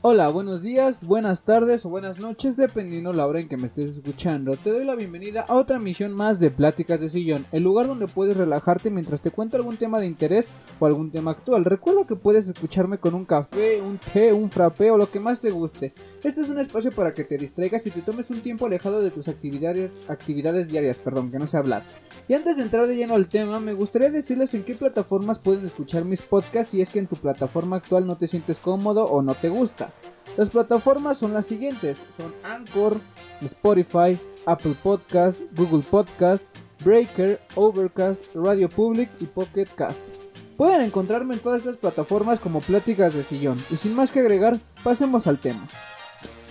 Hola, buenos días, buenas tardes o buenas noches, dependiendo la hora en que me estés escuchando. Te doy la bienvenida a otra misión más de Pláticas de Sillón, el lugar donde puedes relajarte mientras te cuento algún tema de interés o algún tema actual. Recuerda que puedes escucharme con un café, un té, un frappé o lo que más te guste. Este es un espacio para que te distraigas y te tomes un tiempo alejado de tus actividades, actividades diarias, perdón, que no sé hablar. Y antes de entrar de lleno al tema, me gustaría decirles en qué plataformas pueden escuchar mis podcasts si es que en tu plataforma actual no te sientes cómodo o no te gusta. Las plataformas son las siguientes, son Anchor, Spotify, Apple Podcast, Google Podcast, Breaker, Overcast, Radio Public y Pocket Cast. Pueden encontrarme en todas estas plataformas como Pláticas de Sillón. Y sin más que agregar, pasemos al tema.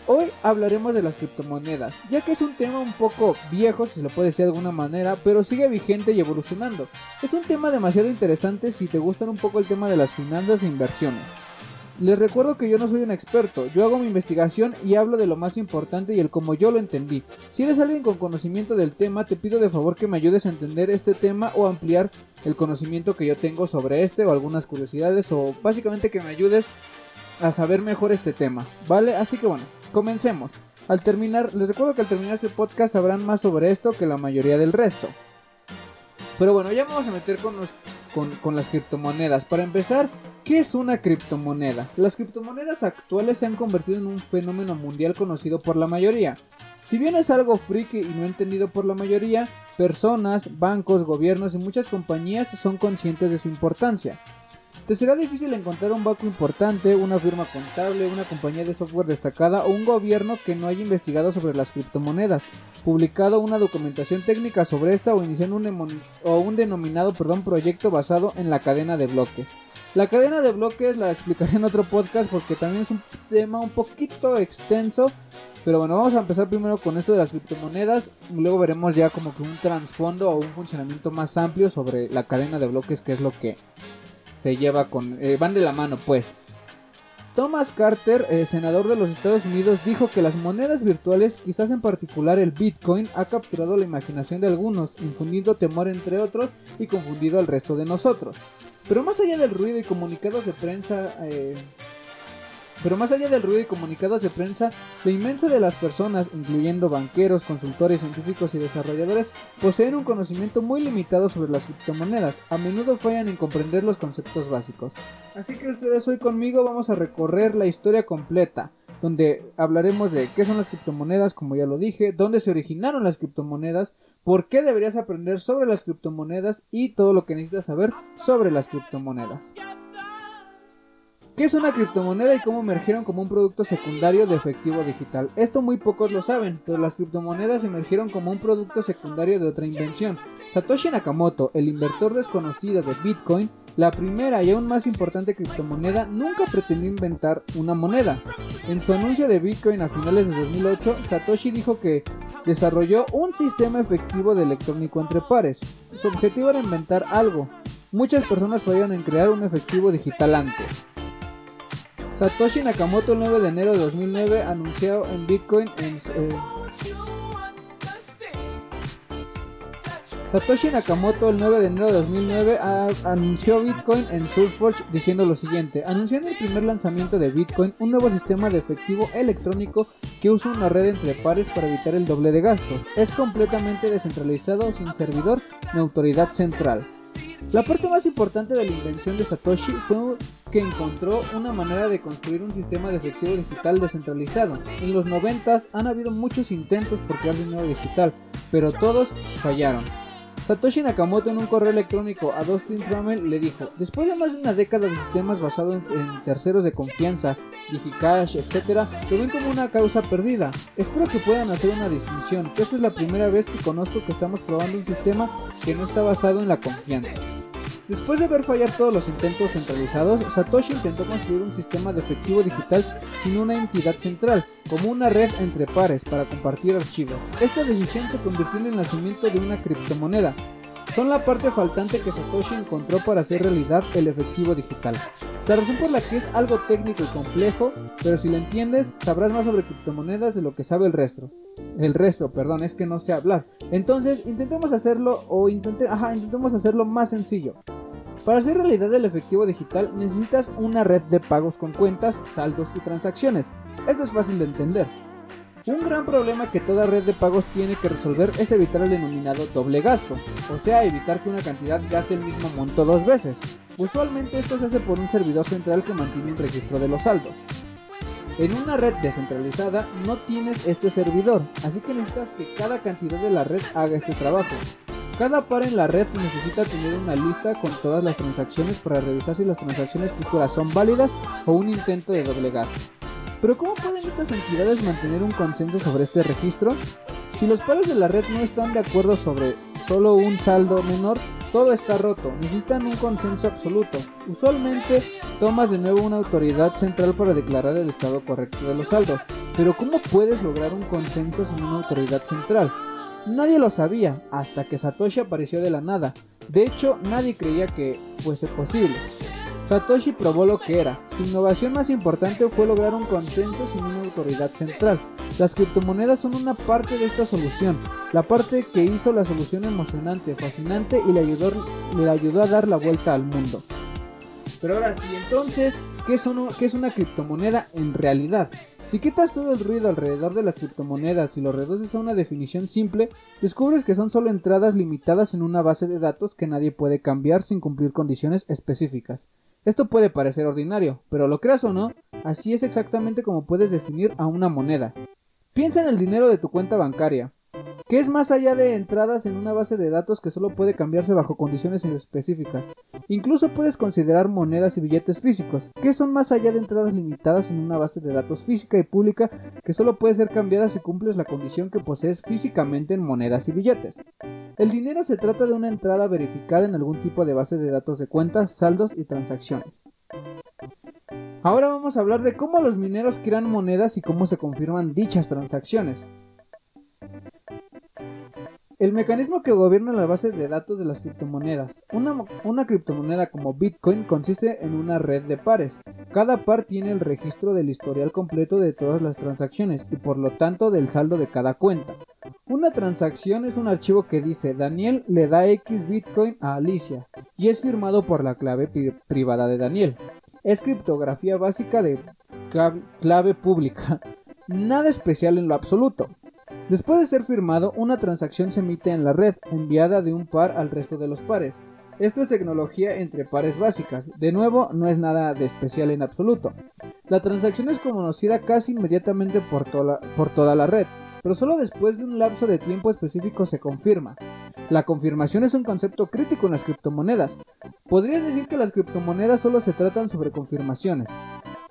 Hoy hablaremos de las criptomonedas, ya que es un tema un poco viejo, si se lo puede decir de alguna manera, pero sigue vigente y evolucionando. Es un tema demasiado interesante si te gustan un poco el tema de las finanzas e inversiones. Les recuerdo que yo no soy un experto, yo hago mi investigación y hablo de lo más importante y el como yo lo entendí. Si eres alguien con conocimiento del tema, te pido de favor que me ayudes a entender este tema o ampliar el conocimiento que yo tengo sobre este o algunas curiosidades o básicamente que me ayudes a saber mejor este tema, ¿vale? Así que bueno, comencemos. Al terminar, les recuerdo que al terminar este podcast sabrán más sobre esto que la mayoría del resto. Pero bueno, ya vamos a meter con, los, con, con las criptomonedas. Para empezar, ¿Qué es una criptomoneda? Las criptomonedas actuales se han convertido en un fenómeno mundial conocido por la mayoría. Si bien es algo friki y no entendido por la mayoría, personas, bancos, gobiernos y muchas compañías son conscientes de su importancia. Te será difícil encontrar un banco importante, una firma contable, una compañía de software destacada o un gobierno que no haya investigado sobre las criptomonedas, publicado una documentación técnica sobre esta o iniciado un, un denominado perdón, proyecto basado en la cadena de bloques. La cadena de bloques la explicaré en otro podcast porque también es un tema un poquito extenso. Pero bueno, vamos a empezar primero con esto de las criptomonedas. Luego veremos ya como que un trasfondo o un funcionamiento más amplio sobre la cadena de bloques, que es lo que se lleva con... Eh, van de la mano pues. Thomas Carter, eh, senador de los Estados Unidos, dijo que las monedas virtuales, quizás en particular el Bitcoin, ha capturado la imaginación de algunos, infundiendo temor entre otros y confundido al resto de nosotros. Pero más allá del ruido y comunicados de prensa, eh, pero más allá del ruido y comunicados de prensa, la inmensa de las personas, incluyendo banqueros, consultores, científicos y desarrolladores, poseen un conocimiento muy limitado sobre las criptomonedas. A menudo fallan en comprender los conceptos básicos. Así que ustedes hoy conmigo vamos a recorrer la historia completa, donde hablaremos de qué son las criptomonedas, como ya lo dije, dónde se originaron las criptomonedas, por qué deberías aprender sobre las criptomonedas y todo lo que necesitas saber sobre las criptomonedas. ¿Qué es una criptomoneda y cómo emergieron como un producto secundario de efectivo digital? Esto muy pocos lo saben, pero las criptomonedas emergieron como un producto secundario de otra invención. Satoshi Nakamoto, el inventor desconocido de Bitcoin, la primera y aún más importante criptomoneda, nunca pretendió inventar una moneda. En su anuncio de Bitcoin a finales de 2008, Satoshi dijo que desarrolló un sistema efectivo de electrónico entre pares. Su objetivo era inventar algo. Muchas personas fallaron en crear un efectivo digital antes. Satoshi Nakamoto el 9 de enero de 2009 anunció en Bitcoin en... Eh, Satoshi Nakamoto el 9 de enero de 2009 anunció Bitcoin en SurfForge diciendo lo siguiente, anunciando el primer lanzamiento de Bitcoin, un nuevo sistema de efectivo electrónico que usa una red entre pares para evitar el doble de gastos. Es completamente descentralizado sin servidor ni autoridad central. La parte más importante de la invención de Satoshi fue que encontró una manera de construir un sistema de efectivo digital descentralizado. En los 90 han habido muchos intentos por crear dinero digital, pero todos fallaron. Satoshi Nakamoto en un correo electrónico a Dustin Rummel le dijo, después de más de una década de sistemas basados en, terceros de confianza, Digicash, etc., lo ven como una causa perdida. Espero que puedan hacer una distinción, que esta es la primera vez que conozco que estamos probando un sistema que no está basado en la confianza. Después de ver fallar todos los intentos centralizados, Satoshi intentó construir un sistema de efectivo digital sin una entidad central, como una red entre pares para compartir archivos. Esta decisión se convirtió en el nacimiento de una criptomoneda. Son la parte faltante que Satoshi encontró para hacer realidad el efectivo digital. La razón por la que es algo técnico y complejo, pero si lo entiendes, sabrás más sobre criptomonedas de lo que sabe el resto. El resto, perdón, es que no sé hablar. Entonces, intentemos hacerlo o intente, ajá, intentemos hacerlo más sencillo. Para hacer realidad el efectivo digital necesitas una red de pagos con cuentas, saldos y transacciones. Esto es fácil de entender. Un gran problema que toda red de pagos tiene que resolver es evitar el denominado doble gasto, o sea, evitar que una cantidad gaste el mismo monto dos veces. Usualmente esto se hace por un servidor central que mantiene un registro de los saldos. En una red descentralizada no tienes este servidor, así que necesitas que cada cantidad de la red haga este trabajo. Cada par en la red necesita tener una lista con todas las transacciones para revisar si las transacciones futuras son válidas o un intento de doble gasto. Pero ¿cómo pueden estas entidades mantener un consenso sobre este registro? Si los pares de la red no están de acuerdo sobre solo un saldo menor, todo está roto, necesitan un consenso absoluto. Usualmente tomas de nuevo una autoridad central para declarar el estado correcto de los saldos, pero ¿cómo puedes lograr un consenso sin una autoridad central? Nadie lo sabía hasta que Satoshi apareció de la nada. De hecho, nadie creía que fuese posible. Satoshi probó lo que era. Su innovación más importante fue lograr un consenso sin una autoridad central. Las criptomonedas son una parte de esta solución, la parte que hizo la solución emocionante, fascinante y le ayudó, a dar la vuelta al mundo. Pero ahora sí, entonces, ¿qué es, ¿qué es una criptomoneda en realidad? Si quitas todo el ruido alrededor de las criptomonedas y lo reduces a una definición simple, descubres que son solo entradas limitadas en una base de datos que nadie puede cambiar sin cumplir condiciones específicas. Esto puede parecer ordinario, pero lo creas o no, así es exactamente como puedes definir a una moneda. Piensa en el dinero de tu cuenta bancaria que es más allá de entradas en una base de datos que solo puede cambiarse bajo condiciones específicas. Incluso puedes considerar monedas y billetes físicos, que son más allá de entradas limitadas en una base de datos física y pública que solo puede ser cambiada si cumples la condición que posees físicamente en monedas y billetes. El dinero se trata de una entrada verificada en algún tipo de base de datos de cuentas, saldos y transacciones. Ahora vamos a hablar de cómo los mineros crean monedas y cómo se confirman dichas transacciones. El mecanismo que gobierna la base de datos de las criptomonedas. Una, criptomoneda como Bitcoin consiste en una red de pares. Cada par tiene el registro del historial completo de todas las transacciones y por lo tanto del saldo de cada cuenta. Una transacción es un archivo que dice Daniel le da X Bitcoin a Alicia y es firmado por la clave privada de Daniel. Es criptografía básica de clave pública. Nada especial en lo absoluto. Después de ser firmado, una transacción se emite en la red, enviada de un par al resto de los pares. Esto es tecnología entre pares básicas. De nuevo, no es nada de especial en absoluto. La transacción es conocida casi inmediatamente por, por toda la red, pero solo después de un lapso de tiempo específico se confirma. La confirmación es un concepto crítico en las criptomonedas. Podrías decir que las criptomonedas solo se tratan sobre confirmaciones.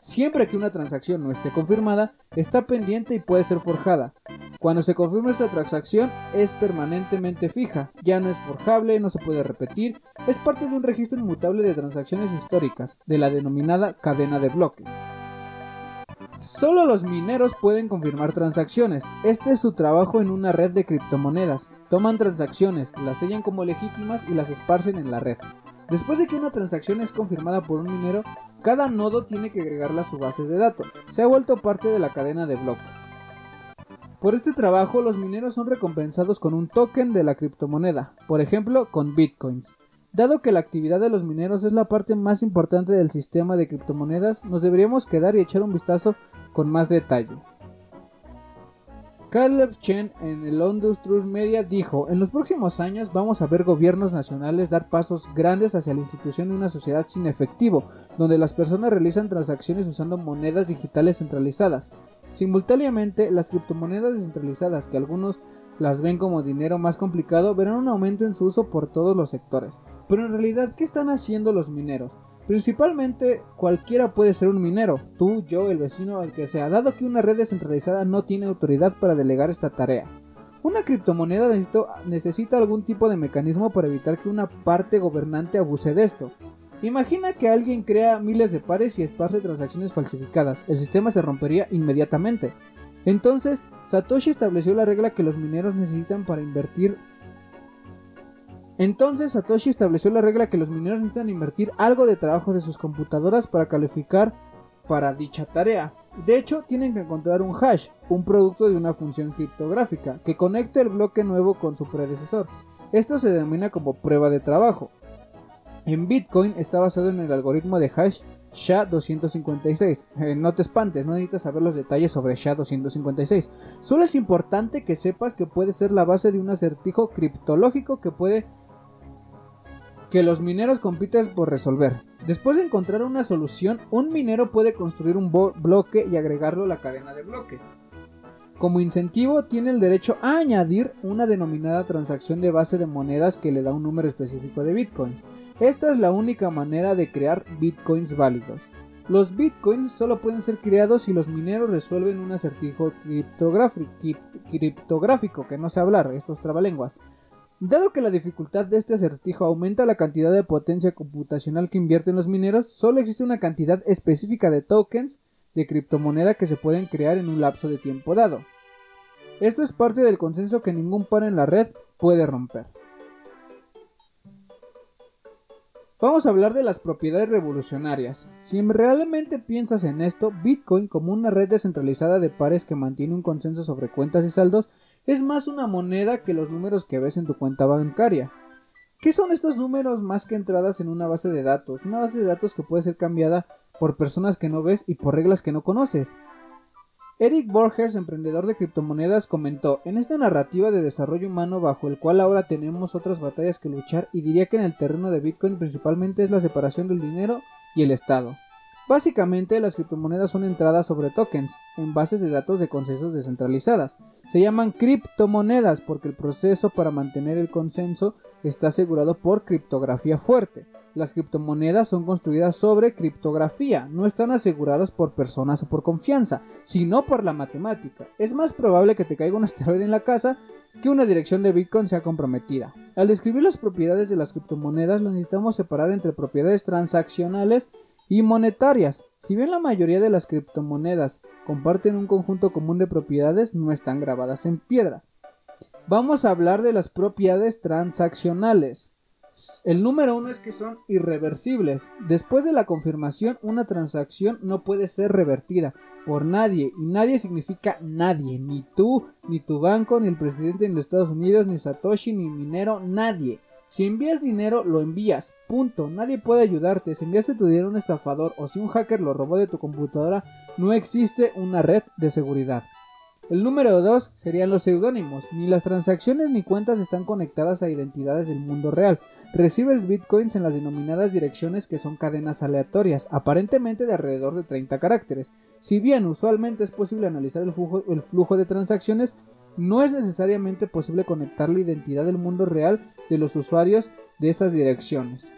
Siempre que una transacción no esté confirmada, está pendiente y puede ser forjada. Cuando se confirma esta transacción es permanentemente fija, ya no es forjable, no se puede repetir, es parte de un registro inmutable de transacciones históricas, de la denominada cadena de bloques. Solo los mineros pueden confirmar transacciones. Este es su trabajo en una red de criptomonedas. Toman transacciones, las sellan como legítimas y las esparcen en la red. Después de que una transacción es confirmada por un minero, cada nodo tiene que agregarla a su base de datos. Se ha vuelto parte de la cadena de bloques. Por este trabajo, los mineros son recompensados con un token de la criptomoneda, por ejemplo, con bitcoins. Dado que la actividad de los mineros es la parte más importante del sistema de criptomonedas, nos deberíamos quedar y echar un vistazo con más detalle. Caleb Chen en el London Trust Media dijo, en los próximos años vamos a ver gobiernos nacionales dar pasos grandes hacia la institución de una sociedad sin efectivo, donde las personas realizan transacciones usando monedas digitales centralizadas. Simultáneamente, las criptomonedas descentralizadas, que algunos las ven como dinero más complicado, verán un aumento en su uso por todos los sectores. Pero en realidad, ¿qué están haciendo los mineros? Principalmente cualquiera puede ser un minero, tú, yo, el vecino, el que sea, dado que una red descentralizada no tiene autoridad para delegar esta tarea. Una criptomoneda necesita algún tipo de mecanismo para evitar que una parte gobernante abuse de esto. Imagina que alguien crea miles de pares y esparce transacciones falsificadas, el sistema se rompería inmediatamente. Entonces, Satoshi estableció la regla que los mineros necesitan para invertir entonces Satoshi estableció la regla que los mineros necesitan invertir algo de trabajo de sus computadoras para calificar para dicha tarea. De hecho, tienen que encontrar un hash, un producto de una función criptográfica, que conecte el bloque nuevo con su predecesor. Esto se denomina como prueba de trabajo. en Bitcoin está basado en el algoritmo de hash SHA-256. Eh, no te espantes, no necesitas saber los detalles sobre SHA-256. Solo es importante que sepas que puede ser la base de un acertijo criptológico que puede que los mineros compiten por resolver. Después de encontrar una solución, un minero puede construir un bloque y agregarlo a la cadena de bloques. Como incentivo, tiene el derecho a añadir una denominada transacción de base de monedas que le da un número específico de bitcoins. Esta es la única manera de crear bitcoins válidos. Los bitcoins solo pueden ser creados si los mineros resuelven un acertijo criptográfico, que no sé hablar, estos trabalenguas. Dado que la dificultad de este acertijo aumenta la cantidad de potencia computacional que invierten los mineros, solo existe una cantidad específica de tokens de criptomoneda que se pueden crear en un lapso de tiempo dado. Esto es parte del consenso que ningún par en la red puede romper. Vamos a hablar de las propiedades revolucionarias. Si realmente piensas en esto, Bitcoin como una red descentralizada de pares que mantiene un consenso sobre cuentas y saldos es más una moneda que los números que ves en tu cuenta bancaria. ¿Qué son estos números más que entradas en una base de datos? Una base de datos que puede ser cambiada por personas que no ves y por reglas que no conoces. Eric Borgers, emprendedor de criptomonedas, comentó, en esta narrativa de desarrollo humano bajo el cual ahora tenemos otras batallas que luchar y diría que en el terreno de Bitcoin principalmente es la separación del dinero y el Estado. Básicamente las criptomonedas son entradas sobre tokens en bases de datos de consensos descentralizadas. Se llaman criptomonedas porque el proceso para mantener el consenso está asegurado por criptografía fuerte. Las criptomonedas son construidas sobre criptografía, no están aseguradas por personas o por confianza, sino por la matemática. Es más probable que te caiga un asteroide en la casa que una dirección de Bitcoin sea comprometida. Al describir las propiedades de las criptomonedas, lo necesitamos separar entre propiedades transaccionales y monetarias. Si bien la mayoría de las criptomonedas comparten un conjunto común de propiedades, no están grabadas en piedra. Vamos a hablar de las propiedades transaccionales. El número uno es que son irreversibles. Después de la confirmación, una transacción no puede ser revertida por nadie. Y nadie significa nadie. Ni tú, ni tu banco, ni el presidente de Estados Unidos, ni Satoshi, ni minero, nadie. Si envías dinero, lo envías. Punto. Nadie puede ayudarte. Si enviaste tu dinero a un estafador o si un hacker lo robó de tu computadora, no existe una red de seguridad. El número 2 serían los seudónimos. Ni las transacciones ni cuentas están conectadas a identidades del mundo real. Recibes bitcoins en las denominadas direcciones que son cadenas aleatorias, aparentemente de alrededor de 30 caracteres. Si bien usualmente es posible analizar el flujo, el flujo de transacciones, no es necesariamente posible conectar la identidad del mundo real de los usuarios de esas direcciones.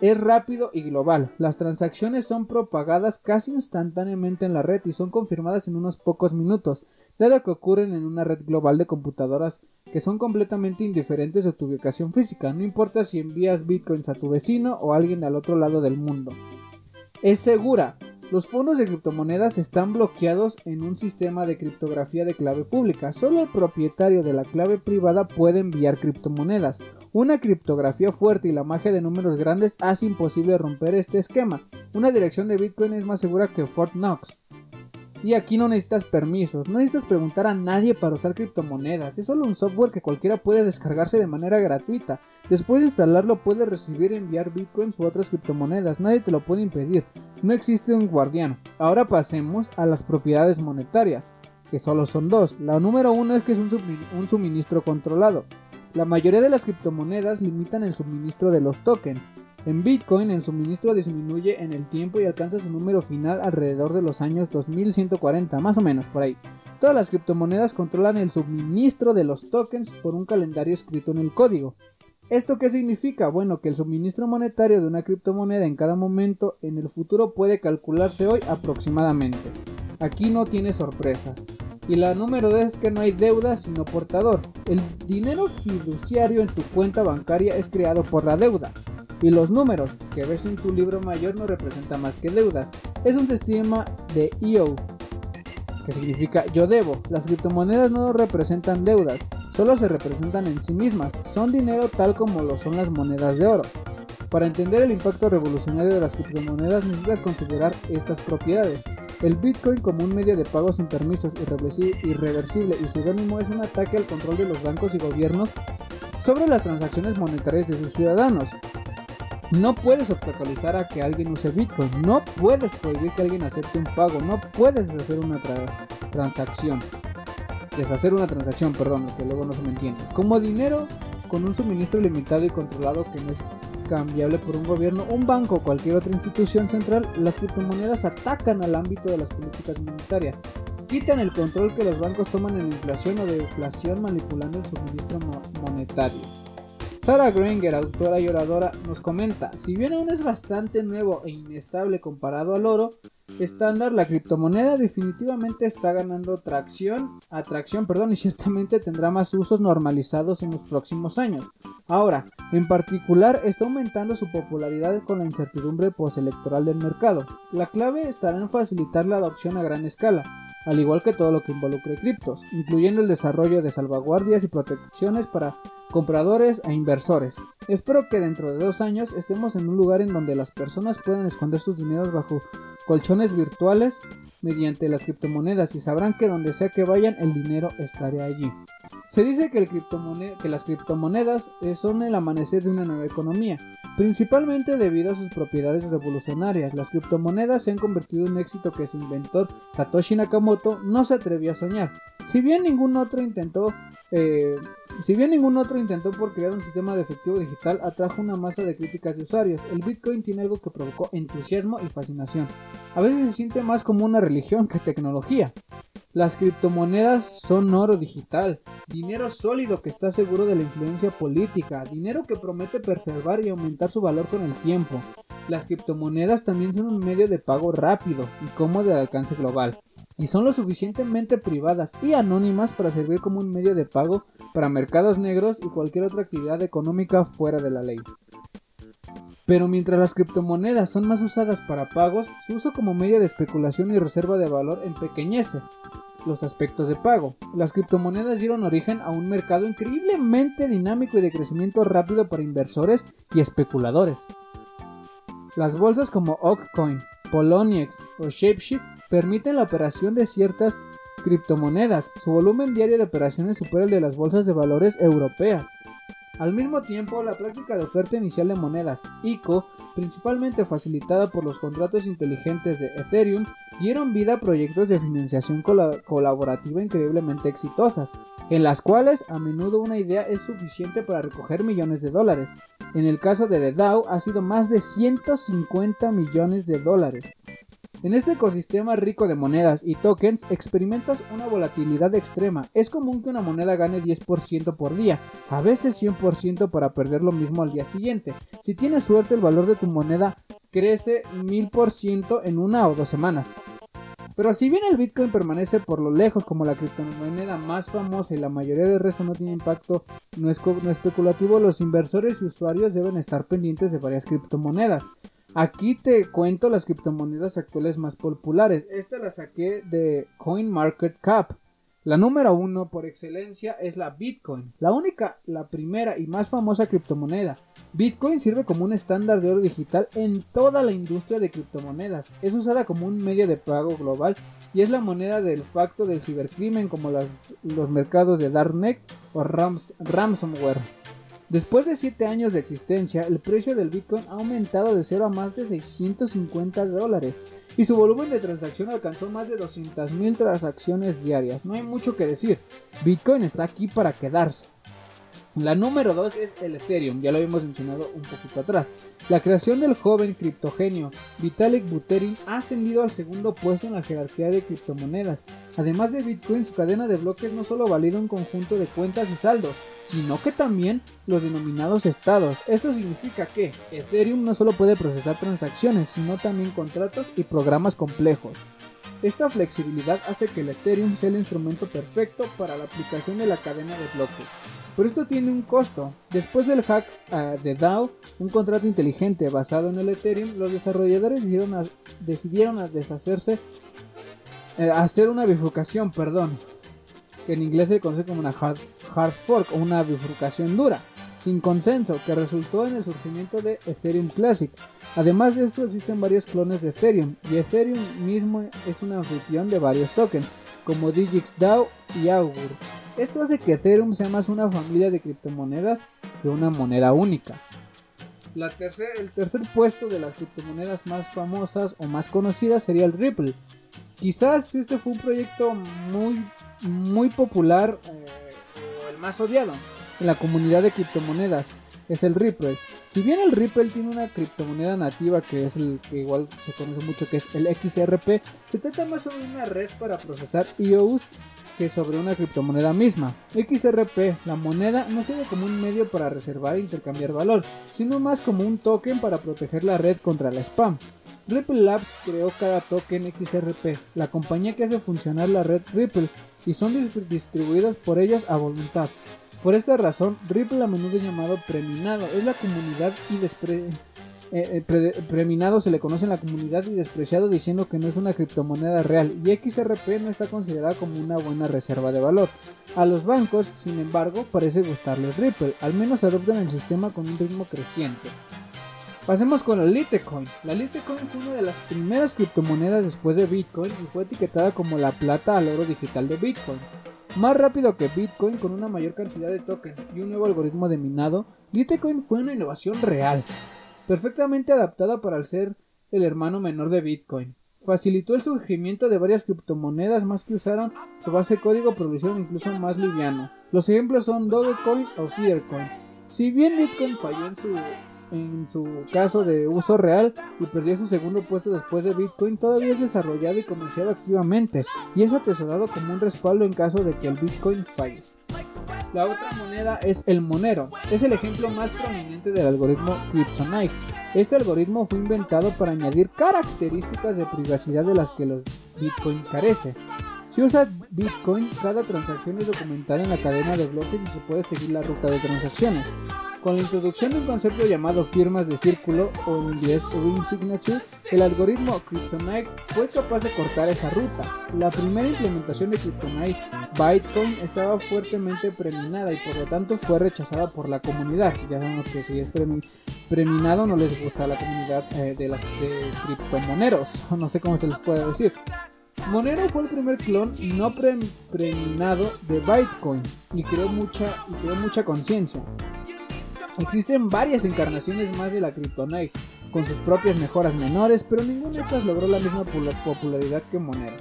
Es rápido y global. Las transacciones son propagadas casi instantáneamente en la red y son confirmadas en unos pocos minutos, dado que ocurren en una red global de computadoras que son completamente indiferentes a tu ubicación física, no importa si envías bitcoins a tu vecino o a alguien al otro lado del mundo. Es segura, los fondos de criptomonedas están bloqueados en un sistema de criptografía de clave pública. Solo el propietario de la clave privada puede enviar criptomonedas. Una criptografía fuerte y la magia de números grandes hace imposible romper este esquema. Una dirección de Bitcoin es más segura que Fort Knox. Y aquí no necesitas permisos, no necesitas preguntar a nadie para usar criptomonedas, es solo un software que cualquiera puede descargarse de manera gratuita. Después de instalarlo puedes recibir y enviar bitcoins u otras criptomonedas, nadie te lo puede impedir, no existe un guardián. Ahora pasemos a las propiedades monetarias, que solo son dos. La número uno es que es un suministro controlado. La mayoría de las criptomonedas limitan el suministro de los tokens. En Bitcoin el suministro disminuye en el tiempo y alcanza su número final alrededor de los años 2140, más o menos por ahí. Todas las criptomonedas controlan el suministro de los tokens por un calendario escrito en el código. ¿Esto qué significa? Bueno, que el suministro monetario de una criptomoneda en cada momento en el futuro puede calcularse hoy aproximadamente. Aquí no tiene sorpresa. Y la número 2 es que no hay deuda sino portador. El dinero fiduciario en tu cuenta bancaria es creado por la deuda. Y los números que ves en tu libro mayor no representan más que deudas. Es un sistema de EO, que significa yo debo. Las criptomonedas no representan deudas, solo se representan en sí mismas. Son dinero tal como lo son las monedas de oro. Para entender el impacto revolucionario de las criptomonedas necesitas considerar estas propiedades. El Bitcoin como un medio de pago sin permisos irreversible y pseudónimo es un ataque al control de los bancos y gobiernos sobre las transacciones monetarias de sus ciudadanos. No puedes obstaculizar a que alguien use Bitcoin, no puedes prohibir que alguien acepte un pago, no puedes deshacer una transacción. Deshacer una transacción, perdón, que luego no se me entiende. Como dinero con un suministro limitado y controlado que no es cambiable por un gobierno, un banco o cualquier otra institución central, las criptomonedas atacan al ámbito de las políticas monetarias. Quitan el control que los bancos toman en inflación o de inflación manipulando el suministro monetario. Sarah Granger, autora y oradora, nos comenta, si bien aún es bastante nuevo e inestable comparado al oro estándar, la criptomoneda definitivamente está ganando tracción, atracción, perdón, y ciertamente tendrá más usos normalizados en los próximos años. Ahora, en particular, está aumentando su popularidad con la incertidumbre postelectoral del mercado. La clave estará en facilitar la adopción a gran escala, al igual que todo lo que involucre criptos, incluyendo el desarrollo de salvaguardias y protecciones para compradores e inversores. Espero que dentro de dos años estemos en un lugar en donde las personas puedan esconder sus dineros bajo colchones virtuales mediante las criptomonedas y sabrán que donde sea que vayan el dinero estará allí. Se dice que, que las criptomonedas son el amanecer de una nueva economía, principalmente debido a sus propiedades revolucionarias. Las criptomonedas se han convertido en un éxito que su inventor Satoshi Nakamoto no se atrevió a soñar. Si bien ningún otro intentó eh, si bien ningún otro intentó por crear un sistema de efectivo digital, atrajo una masa de críticas de usuarios. El Bitcoin tiene algo que provocó entusiasmo y fascinación. A veces se siente más como una religión que tecnología. Las criptomonedas son oro digital, dinero sólido que está seguro de la influencia política, dinero que promete preservar y aumentar su valor con el tiempo. Las criptomonedas también son un medio de pago rápido y cómodo de alcance global y son lo suficientemente privadas y anónimas para servir como un medio de pago para mercados negros y cualquier otra actividad económica fuera de la ley. Pero mientras las criptomonedas son más usadas para pagos, su uso como medio de especulación y reserva de valor empequeñece los aspectos de pago. Las criptomonedas dieron origen a un mercado increíblemente dinámico y de crecimiento rápido para inversores y especuladores. Las bolsas como Occoin, Poloniex o Shapeshift permiten la operación de ciertas criptomonedas. Su volumen diario de operaciones supera el de las bolsas de valores europeas. Al mismo tiempo, la práctica de oferta inicial de monedas, ICO, principalmente facilitada por los contratos inteligentes de Ethereum, dieron vida a proyectos de financiación colaborativa increíblemente exitosas, en las cuales a menudo una idea es suficiente para recoger millones de dólares. En el caso de The DAO ha sido más de 150 millones de dólares. En este ecosistema rico de monedas y tokens experimentas una volatilidad extrema. Es común que una moneda gane 10% por día, a veces 100% para perder lo mismo al día siguiente. Si tienes suerte el valor de tu moneda crece 1000% en una o dos semanas. Pero si bien el Bitcoin permanece por lo lejos como la criptomoneda más famosa y la mayoría del resto no tiene impacto no, no especulativo, los inversores y usuarios deben estar pendientes de varias criptomonedas. Aquí te cuento las criptomonedas actuales más populares. Esta la saqué de CoinMarketCap. La número uno por excelencia es la Bitcoin, la única, la primera y más famosa criptomoneda. Bitcoin sirve como un estándar de oro digital en toda la industria de criptomonedas. Es usada como un medio de pago global y es la moneda del facto del cibercrimen como los mercados de Darknet o ransomware. Después de 7 años de existencia, el precio del Bitcoin ha aumentado de 0 a más de 650 dólares y su volumen de transacción alcanzó más de 200.000 transacciones diarias. No hay mucho que decir, Bitcoin está aquí para quedarse. La número 2 es el Ethereum, ya lo habíamos mencionado un poquito atrás. La creación del joven criptogenio Vitalik Buterin ha ascendido al segundo puesto en la jerarquía de criptomonedas. Además de Bitcoin, su cadena de bloques no solo valida un conjunto de cuentas y saldos, sino que también los denominados estados. Esto significa que Ethereum no solo puede procesar transacciones, sino también contratos y programas complejos. Esta flexibilidad hace que el Ethereum sea el instrumento perfecto para la aplicación de la cadena de bloques. Pero esto tiene un costo. Después del hack ah, de DAO, un contrato inteligente basado en el Ethereum, los desarrolladores decidieron, decidieron deshacerse, eh, hacer una bifurcación, perdón, que en inglés se conoce como una hard, hard fork o una bifurcación dura, sin consenso, que resultó en el surgimiento de Ethereum Classic. Además de esto, existen varios clones de Ethereum, y Ethereum mismo es un anfitrión de varios tokens, como DigixDAO y Augur. Esto hace que Ethereum sea más una familia de criptomonedas que una moneda única. La tercer, el tercer puesto de las criptomonedas más famosas o más conocidas sería el Ripple. Quizás este fue un proyecto muy, muy popular eh, o el más odiado en la comunidad de criptomonedas. Es el Ripple. Si bien el Ripple tiene una criptomoneda nativa que es el que igual se conoce mucho que es el XRP, se trata más sobre una red para procesar IOUs que sobre una criptomoneda misma. XRP, la moneda, no sirve como un medio para reservar e intercambiar valor, sino más como un token para proteger la red contra la spam. Ripple Labs creó cada token XRP, la compañía que hace funcionar la red Ripple, y son distribuidas por ellas a voluntad. Por esta razón, Ripple a menudo llamado preminado, es la comunidad y despre eh, eh, preminado se le conoce en la comunidad y despreciado diciendo que no es una criptomoneda real y XRP no está considerada como una buena reserva de valor. A los bancos, sin embargo, parece gustarles Ripple, al menos adoptan el sistema con un ritmo creciente. Pasemos con la Litecoin. La Litecoin fue una de las primeras criptomonedas después de Bitcoin y fue etiquetada como la plata al oro digital de Bitcoin. Más rápido que Bitcoin con una mayor cantidad de tokens y un nuevo algoritmo de minado, Litecoin fue una innovación real perfectamente adaptada para ser el hermano menor de Bitcoin. Facilitó el surgimiento de varias criptomonedas más que usaron su base de código pero incluso más liviano. Los ejemplos son Dogecoin o Ethercoin. Si bien Bitcoin falló en su, en su caso de uso real y perdió su segundo puesto después de Bitcoin, todavía es desarrollado y comerciado activamente y es atesorado como un respaldo en caso de que el Bitcoin falle. La otra moneda es el Monero. Es el ejemplo más prominente del algoritmo Kryptonite. Este algoritmo fue inventado para añadir características de privacidad de las que los Bitcoin carece. Si usa Bitcoin, cada transacción es documentada en la cadena de bloques y se puede seguir la ruta de transacciones. Con la introducción de un concepto llamado firmas de círculo o en inglés ring signature, el algoritmo Kryptonite fue capaz de cortar esa ruta. La primera implementación de Kryptonite, Bitcoin, estaba fuertemente preminada y por lo tanto fue rechazada por la comunidad. Ya sabemos que si es preminado no les gusta a la comunidad eh, de las de criptomoneros, no sé cómo se les puede decir. Monero fue el primer clon no preminado de Bitcoin y creó mucha, mucha conciencia. Existen varias encarnaciones más de la Kryptonite, con sus propias mejoras menores, pero ninguna de estas logró la misma popularidad que Monero.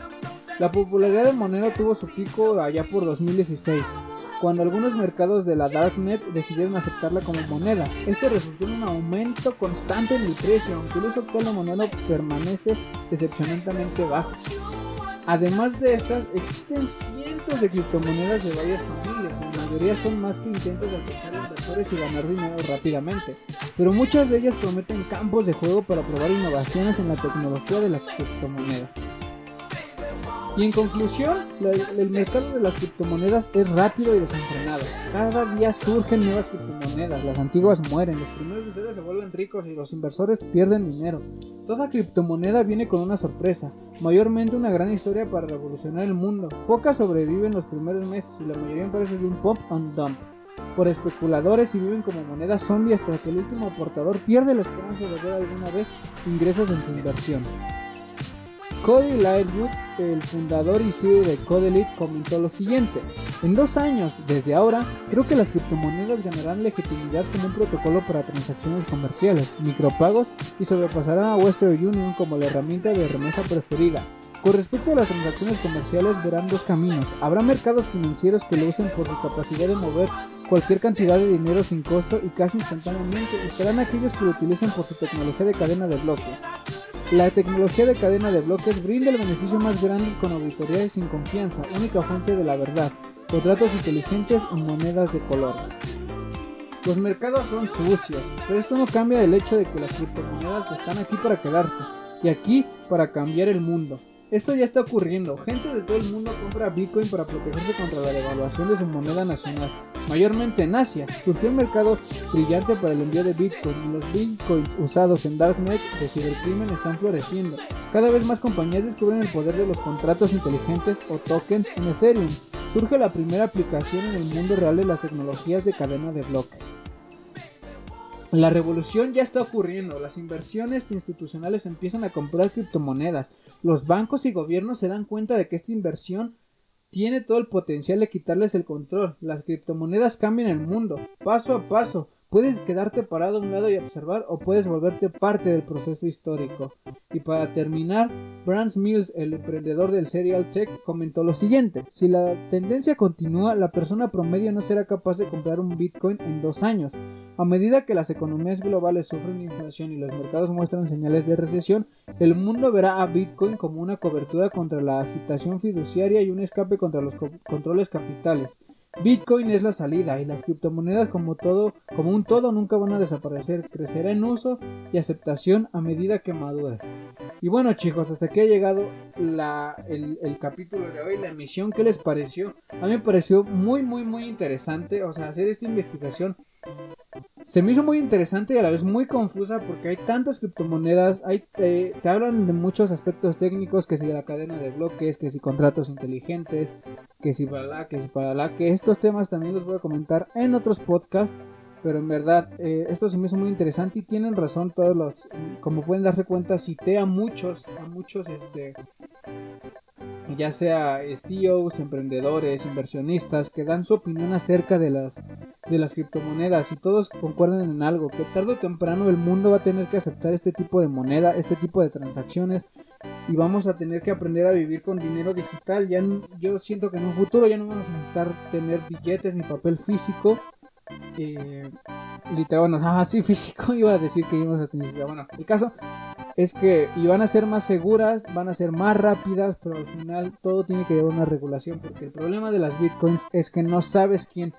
La popularidad de Monero tuvo su pico allá por 2016, cuando algunos mercados de la Darknet decidieron aceptarla como moneda. Esto resultó en un aumento constante en el precio, aunque el uso actual de Monero permanece decepcionantemente bajo. Además de estas, existen cientos de criptomonedas de varias familias, la mayoría son más que intentos de alcanzar inversores y ganar dinero rápidamente, pero muchas de ellas prometen campos de juego para probar innovaciones en la tecnología de las criptomonedas. Y en conclusión, el mercado de las criptomonedas es rápido y desenfrenado. Cada día surgen nuevas criptomonedas, las antiguas mueren, los primeros usuarios se vuelven ricos y los inversores pierden dinero. Toda criptomoneda viene con una sorpresa, mayormente una gran historia para revolucionar el mundo. Pocas sobreviven los primeros meses y la mayoría parece de un pop and dump por especuladores y viven como moneda zombie hasta que el último aportador pierde la esperanza de ver alguna vez ingresos en su inversión. Cody Lightwood, el fundador y CEO de Codelite, comentó lo siguiente: En dos años, desde ahora, creo que las criptomonedas ganarán legitimidad como un protocolo para transacciones comerciales, micropagos y sobrepasarán a Western Union como la herramienta de remesa preferida. Con respecto a las transacciones comerciales, verán dos caminos. Habrá mercados financieros que lo usen por su capacidad de mover cualquier cantidad de dinero sin costo y casi instantáneamente. Estarán aquellos que lo utilicen por su tecnología de cadena de bloques. La tecnología de cadena de bloques brinda el beneficio más grande con auditoría sin confianza, única fuente de la verdad, contratos inteligentes y monedas de colores. Los mercados son sucios, pero esto no cambia el hecho de que las criptomonedas están aquí para quedarse y aquí para cambiar el mundo. Esto ya está ocurriendo. Gente de todo el mundo compra Bitcoin para protegerse contra la devaluación de su moneda nacional. Mayormente en Asia, surgió un mercado brillante para el envío de Bitcoin y los Bitcoins usados en Darknet de cibercrimen están floreciendo. Cada vez más compañías descubren el poder de los contratos inteligentes o tokens en Ethereum. Surge la primera aplicación en el mundo real de las tecnologías de cadena de bloques. La revolución ya está ocurriendo, las inversiones institucionales empiezan a comprar criptomonedas, los bancos y gobiernos se dan cuenta de que esta inversión tiene todo el potencial de quitarles el control, las criptomonedas cambian el mundo, paso a paso, Puedes quedarte parado a un lado y observar o puedes volverte parte del proceso histórico. Y para terminar, Brans Mills, el emprendedor del Serial Tech, comentó lo siguiente. Si la tendencia continúa, la persona promedio no será capaz de comprar un Bitcoin en dos años. A medida que las economías globales sufren inflación y los mercados muestran señales de recesión, el mundo verá a Bitcoin como una cobertura contra la agitación fiduciaria y un escape contra los controles capitales. Bitcoin es la salida y las criptomonedas como todo, como un todo nunca van a desaparecer, crecerá en uso y aceptación a medida que madure. Y bueno chicos, hasta aquí ha llegado la, el, el, capítulo de hoy, la emisión, ¿qué les pareció? A mí me pareció muy muy muy interesante, o sea, hacer esta investigación se me hizo muy interesante y a la vez muy confusa porque hay tantas criptomonedas, hay, eh, te hablan de muchos aspectos técnicos, que si la cadena de bloques, que si contratos inteligentes, que si para la, que si para la, que estos temas también los voy a comentar en otros podcasts, pero en verdad eh, esto se me hizo muy interesante y tienen razón todos los, como pueden darse cuenta, cité a muchos, a muchos, este, ya sea eh, CEOs, emprendedores, inversionistas, que dan su opinión acerca de las, de las criptomonedas y todos concuerdan en algo, que tarde o temprano el mundo va a tener que aceptar este tipo de moneda, este tipo de transacciones y vamos a tener que aprender a vivir con dinero digital. Ya yo siento que en un futuro ya no vamos a necesitar tener billetes ni papel físico. Eh, literal, bueno, así físico iba a decir que íbamos a tener. Bueno, el caso es que y van a ser más seguras, van a ser más rápidas, pero al final todo tiene que llevar una regulación porque el problema de las bitcoins es que no sabes quién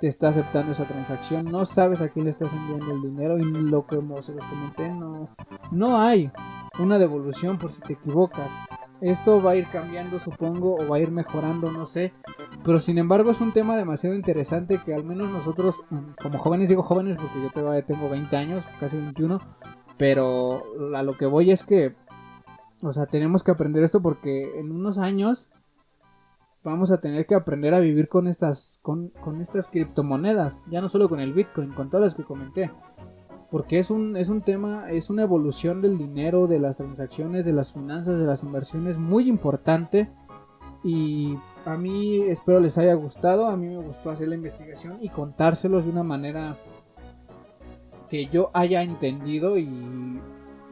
te está aceptando esa transacción, no sabes a quién le estás enviando el dinero y lo que se los comenté no no hay una devolución por si te equivocas. Esto va a ir cambiando, supongo, o va a ir mejorando, no sé. Pero sin embargo es un tema demasiado interesante que al menos nosotros, como jóvenes, digo jóvenes porque yo tengo 20 años, casi 21, pero a lo que voy es que, o sea, tenemos que aprender esto porque en unos años vamos a tener que aprender a vivir con estas, con, con estas criptomonedas. Ya no solo con el Bitcoin, con todas las que comenté. Porque es un, es un tema, es una evolución del dinero, de las transacciones, de las finanzas, de las inversiones muy importante. Y a mí espero les haya gustado. A mí me gustó hacer la investigación y contárselos de una manera que yo haya entendido y,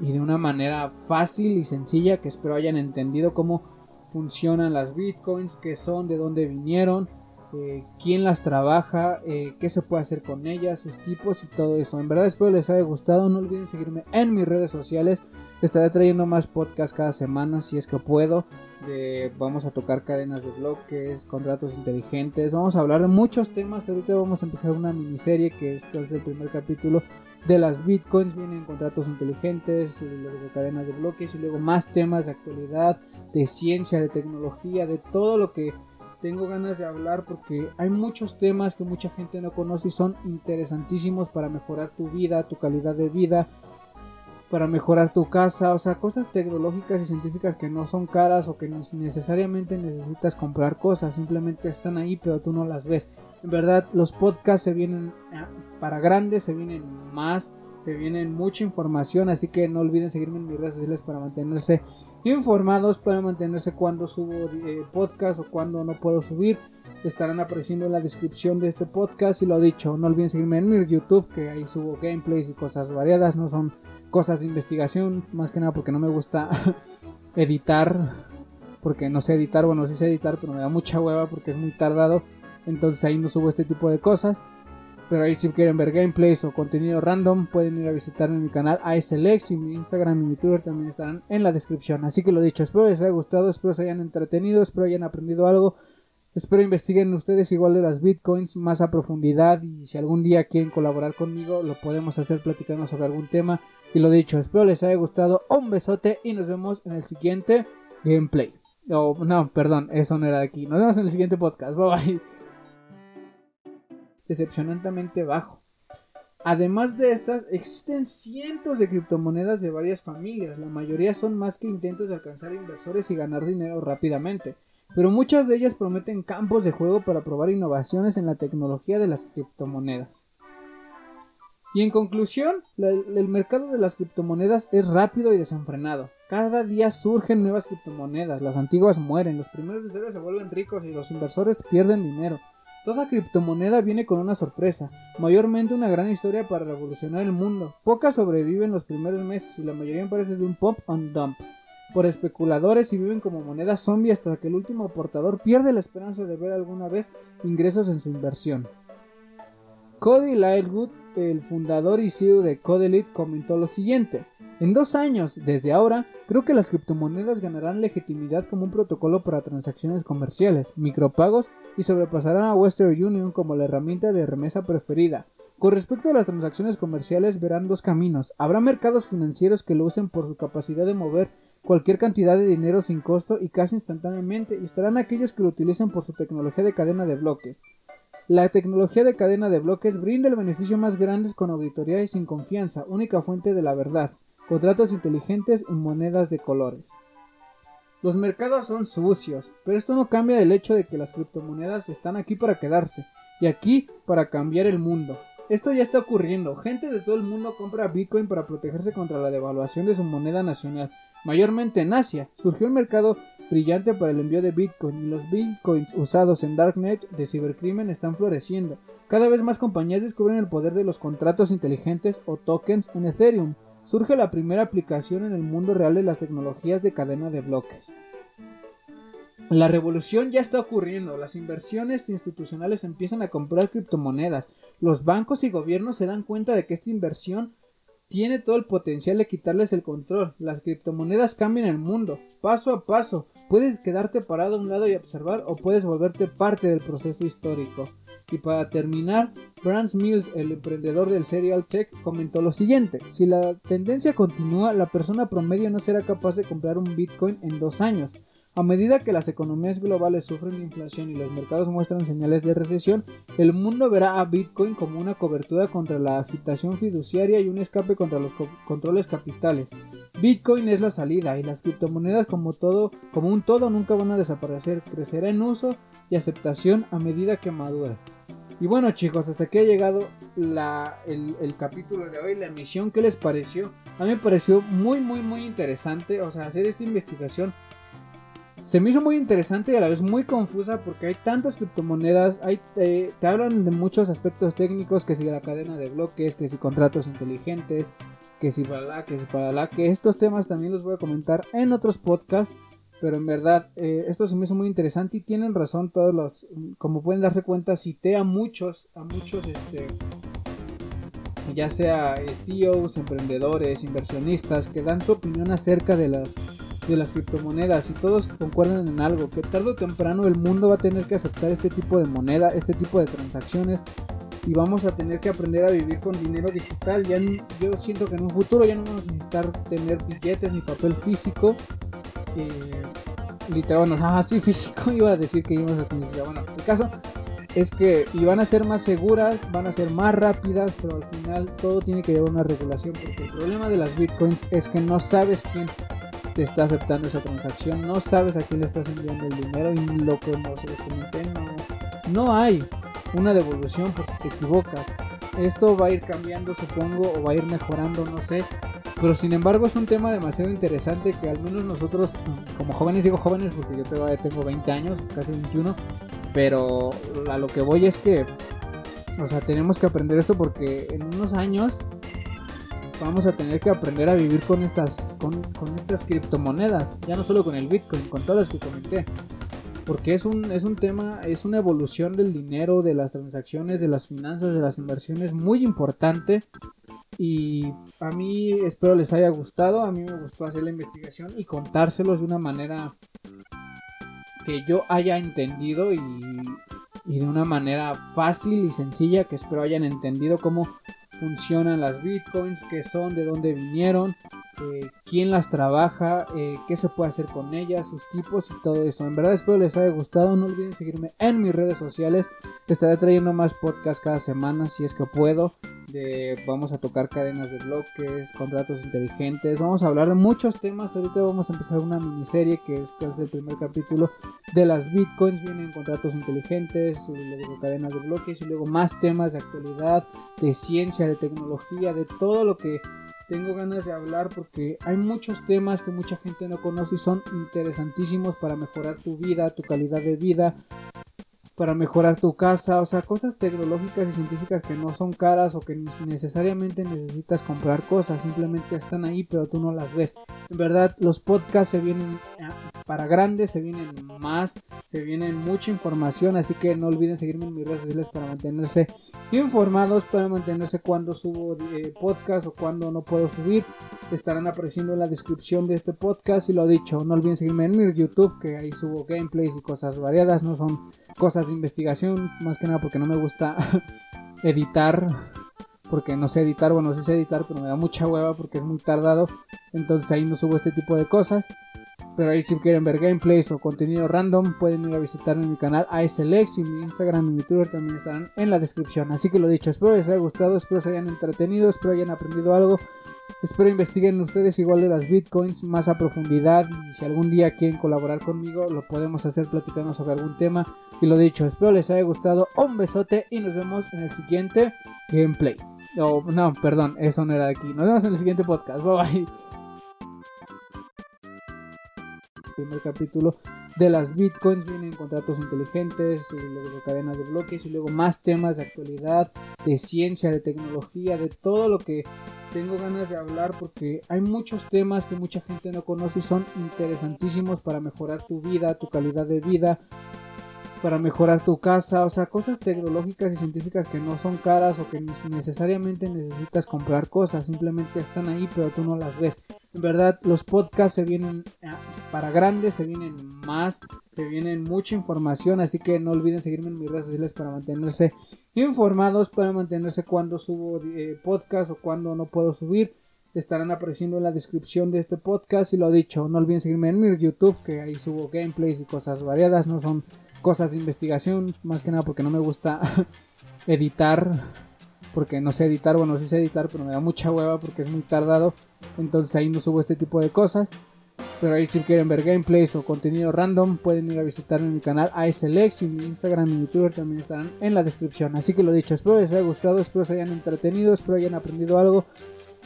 de una manera fácil y sencilla que espero hayan entendido cómo funcionan las bitcoins, qué son, de dónde vinieron, eh, quién las trabaja, eh, qué se puede hacer con ellas, sus tipos y todo eso. En verdad espero les haya gustado. No olviden seguirme en mis redes sociales. Estaré trayendo más podcasts cada semana si es que puedo. vamos a tocar cadenas de bloques, contratos inteligentes. Vamos a hablar de muchos temas. Ahorita vamos a empezar una miniserie que es, es el primer capítulo de las bitcoins, vienen contratos inteligentes, luego de cadenas de bloques y luego más temas de actualidad, de ciencia, de tecnología, de todo lo que tengo ganas de hablar porque hay muchos temas que mucha gente no conoce y son interesantísimos para mejorar tu vida, tu calidad de vida, para mejorar tu casa, o sea, cosas tecnológicas y científicas que no son caras o que necesariamente necesitas comprar cosas, simplemente están ahí pero tú no las ves. En verdad, los podcasts se vienen eh, para grandes, se vienen más, se vienen mucha información, así que no olviden seguirme en mis redes sociales para mantenerse informados, para mantenerse cuando subo eh, podcast o cuando no puedo subir. Estarán apareciendo en la descripción de este podcast y lo dicho, no olviden seguirme en mi YouTube, que ahí subo gameplays y cosas variadas, no son cosas de investigación, más que nada porque no me gusta editar, porque no sé editar, bueno, sí sé editar, pero me da mucha hueva porque es muy tardado entonces ahí no subo este tipo de cosas. Pero ahí si quieren ver gameplays o contenido random pueden ir a visitarme mi canal ASLX y mi Instagram y mi Twitter también estarán en la descripción. Así que lo dicho, espero les haya gustado, espero se hayan entretenido, espero hayan aprendido algo. Espero investiguen ustedes igual de las bitcoins más a profundidad y si algún día quieren colaborar conmigo lo podemos hacer platicando sobre algún tema. Y lo dicho, espero les haya gustado, un besote y nos vemos en el siguiente gameplay. Oh, no, perdón, eso no era de aquí. Nos vemos en el siguiente podcast. Bye bye decepcionantemente bajo. Además de estas, existen cientos de criptomonedas de varias familias, la mayoría son más que intentos de alcanzar inversores y ganar dinero rápidamente, pero muchas de ellas prometen campos de juego para probar innovaciones en la tecnología de las criptomonedas. Y en conclusión, el mercado de las criptomonedas es rápido y desenfrenado. Cada día surgen nuevas criptomonedas, las antiguas mueren, los primeros usuarios se vuelven ricos y los inversores pierden dinero. Toda criptomoneda viene con una sorpresa, mayormente una gran historia para revolucionar el mundo. Pocas sobreviven los primeros meses y la mayoría parece de un pump and dump por especuladores y viven como moneda zombie hasta que el último portador pierde la esperanza de ver alguna vez ingresos en su inversión. Cody Lightwood, el fundador y CEO de Codelite, comentó lo siguiente. En dos años, desde ahora, creo que las criptomonedas ganarán legitimidad como un protocolo para transacciones comerciales, micropagos y sobrepasarán a Western Union como la herramienta de remesa preferida. Con respecto a las transacciones comerciales verán dos caminos. Habrá mercados financieros que lo usen por su capacidad de mover cualquier cantidad de dinero sin costo y casi instantáneamente y estarán aquellos que lo utilicen por su tecnología de cadena de bloques. La tecnología de cadena de bloques brinda el beneficio más grande con auditoría y sin confianza, única fuente de la verdad, contratos inteligentes y monedas de colores. Los mercados son sucios, pero esto no cambia el hecho de que las criptomonedas están aquí para quedarse y aquí para cambiar el mundo. Esto ya está ocurriendo. Gente de todo el mundo compra Bitcoin para protegerse contra la devaluación de su moneda nacional mayormente en Asia. Surgió un mercado brillante para el envío de Bitcoin y los Bitcoins usados en Darknet de cibercrimen están floreciendo. Cada vez más compañías descubren el poder de los contratos inteligentes o tokens en Ethereum. Surge la primera aplicación en el mundo real de las tecnologías de cadena de bloques. La revolución ya está ocurriendo, las inversiones institucionales empiezan a comprar criptomonedas, los bancos y gobiernos se dan cuenta de que esta inversión tiene todo el potencial de quitarles el control. Las criptomonedas cambian el mundo, paso a paso. Puedes quedarte parado a un lado y observar o puedes volverte parte del proceso histórico. Y para terminar, Franz Mills, el emprendedor del Serial Tech, comentó lo siguiente. Si la tendencia continúa, la persona promedio no será capaz de comprar un Bitcoin en dos años. A medida que las economías globales sufren inflación y los mercados muestran señales de recesión, el mundo verá a Bitcoin como una cobertura contra la agitación fiduciaria y un escape contra los controles capitales. Bitcoin es la salida y las criptomonedas como todo, como un todo nunca van a desaparecer, crecerá en uso y aceptación a medida que madura. Y bueno chicos, hasta aquí ha llegado el, el, capítulo de hoy, la emisión, ¿qué les pareció? A mí me pareció muy muy muy interesante, o sea, hacer esta investigación. Se me hizo muy interesante y a la vez muy confusa porque hay tantas criptomonedas, hay, eh, te hablan de muchos aspectos técnicos, que si la cadena de bloques, que si contratos inteligentes, que si para la, que si para la, que estos temas también los voy a comentar en otros podcasts, pero en verdad eh, esto se me hizo muy interesante y tienen razón todos los, como pueden darse cuenta, cité a muchos, a muchos, este, ya sea eh, CEOs, emprendedores, inversionistas, que dan su opinión acerca de las de las criptomonedas y todos concuerdan en algo, que tarde o temprano el mundo va a tener que aceptar este tipo de moneda, este tipo de transacciones y vamos a tener que aprender a vivir con dinero digital. Ya yo siento que en un futuro ya no vamos a necesitar tener billetes ni papel físico. Literal, bueno, así físico iba a decir que íbamos a necesitar. Bueno, el caso es que y van a ser más seguras, van a ser más rápidas, pero al final todo tiene que llevar una regulación porque el problema de las bitcoins es que no sabes quién te está aceptando esa transacción, no sabes a quién le estás enviando el dinero y lo que no se les comenté, no, no hay una devolución por si te equivocas. Esto va a ir cambiando, supongo, o va a ir mejorando, no sé. Pero sin embargo es un tema demasiado interesante que al menos nosotros, como jóvenes, digo jóvenes porque yo todavía tengo 20 años, casi 21, pero a lo que voy es que, o sea, tenemos que aprender esto porque en unos años vamos a tener que aprender a vivir con estas, con, estas criptomonedas, ya no solo con el Bitcoin, con todas las que comenté. Porque es un, es un tema, es una evolución del dinero, de las transacciones, de las finanzas, de las inversiones muy importante. Y a mí espero les haya gustado, a mí me gustó hacer la investigación y contárselos de una manera que yo haya entendido y, y de una manera fácil y sencilla que espero hayan entendido cómo funcionan las bitcoins, qué son, de dónde vinieron, eh, quién las trabaja, eh, qué se puede hacer con ellas, sus tipos y todo eso. En verdad espero les haya gustado. No olviden seguirme en mis redes sociales. Estaré trayendo más podcasts cada semana si es que puedo vamos a tocar cadenas de bloques, contratos inteligentes, vamos a hablar de muchos temas. Ahorita vamos a empezar una miniserie que es, el primer capítulo de las bitcoins, vienen contratos inteligentes, luego cadenas de bloques y luego más temas de actualidad, de ciencia, de tecnología, de todo lo que tengo ganas de hablar porque hay muchos temas que mucha gente no conoce y son interesantísimos para mejorar tu vida, tu calidad de vida, para mejorar tu casa, o sea, cosas tecnológicas y científicas que no son caras o que necesariamente necesitas comprar cosas, simplemente están ahí pero tú no las ves. En verdad, los podcasts se vienen eh, para grandes, se vienen más, se vienen mucha información, así que no olviden seguirme en mis redes sociales para mantenerse informados, para mantenerse cuando subo eh, podcast o cuando no puedo subir. Estarán apareciendo en la descripción de este podcast y lo dicho, no olviden seguirme en mi YouTube, que ahí subo gameplays y cosas variadas, no son cosas de investigación, más que nada porque no me gusta editar, porque no sé editar, bueno, sí sé editar, pero me da mucha hueva porque es muy tardado, entonces ahí no subo este tipo de cosas. Pero ahí si quieren ver gameplays o contenido random pueden ir a visitarme en mi canal ASLX y mi Instagram y mi Twitter también estarán en la descripción. Así que lo dicho, espero les haya gustado, espero se hayan entretenido, espero hayan aprendido algo. Espero investiguen ustedes igual de las bitcoins más a profundidad y si algún día quieren colaborar conmigo lo podemos hacer platicando sobre algún tema. Y lo dicho, espero les haya gustado. Un besote y nos vemos en el siguiente gameplay. Oh, no, perdón, eso no era de aquí. Nos vemos en el siguiente podcast. Bye bye. Primer capítulo de las bitcoins vienen contratos inteligentes, y luego de cadenas de bloques y luego más temas de actualidad, de ciencia, de tecnología, de todo lo que tengo ganas de hablar porque hay muchos temas que mucha gente no conoce y son interesantísimos para mejorar tu vida, tu calidad de vida, para mejorar tu casa, o sea, cosas tecnológicas y científicas que no son caras o que necesariamente necesitas comprar cosas, simplemente están ahí pero tú no las ves. En verdad, los podcasts se vienen eh, para grandes, se vienen más, se vienen mucha información, así que no olviden seguirme en mis redes sociales para mantenerse informados, para mantenerse cuando subo eh, podcast o cuando no puedo subir. Estarán apareciendo en la descripción de este podcast y lo dicho, no olviden seguirme en mi YouTube, que ahí subo gameplays y cosas variadas, no son cosas de investigación, más que nada porque no me gusta editar, porque no sé editar, bueno, sí sé editar, pero me da mucha hueva porque es muy tardado, entonces ahí no subo este tipo de cosas. Pero ahí si quieren ver gameplays o contenido random pueden ir a visitarme en mi canal ASLX y mi Instagram y mi Twitter también estarán en la descripción. Así que lo dicho, espero les haya gustado, espero se hayan entretenido, espero hayan aprendido algo.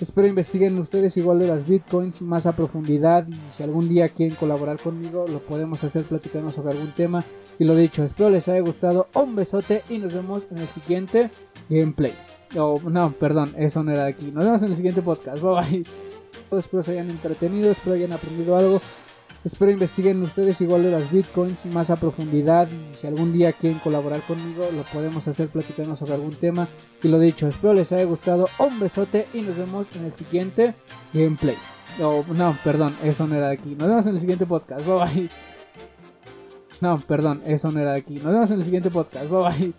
Espero investiguen ustedes igual de las bitcoins más a profundidad y si algún día quieren colaborar conmigo lo podemos hacer platicando sobre algún tema. Y lo dicho, espero les haya gustado. Un besote y nos vemos en el siguiente gameplay. Oh, no, perdón, eso no era de aquí. Nos vemos en el siguiente podcast. Bye bye. Espero se hayan entretenido, espero hayan aprendido algo. Espero investiguen ustedes igual de las bitcoins más a profundidad y si algún día quieren colaborar conmigo lo podemos hacer platicando sobre algún tema. Y lo dicho, espero les haya gustado. Un besote y nos vemos en el siguiente gameplay. Oh, no, perdón, eso no era de aquí. Nos vemos en el siguiente podcast. Bye bye. No, perdón, eso no era de aquí. Nos vemos en el siguiente podcast. Bye bye.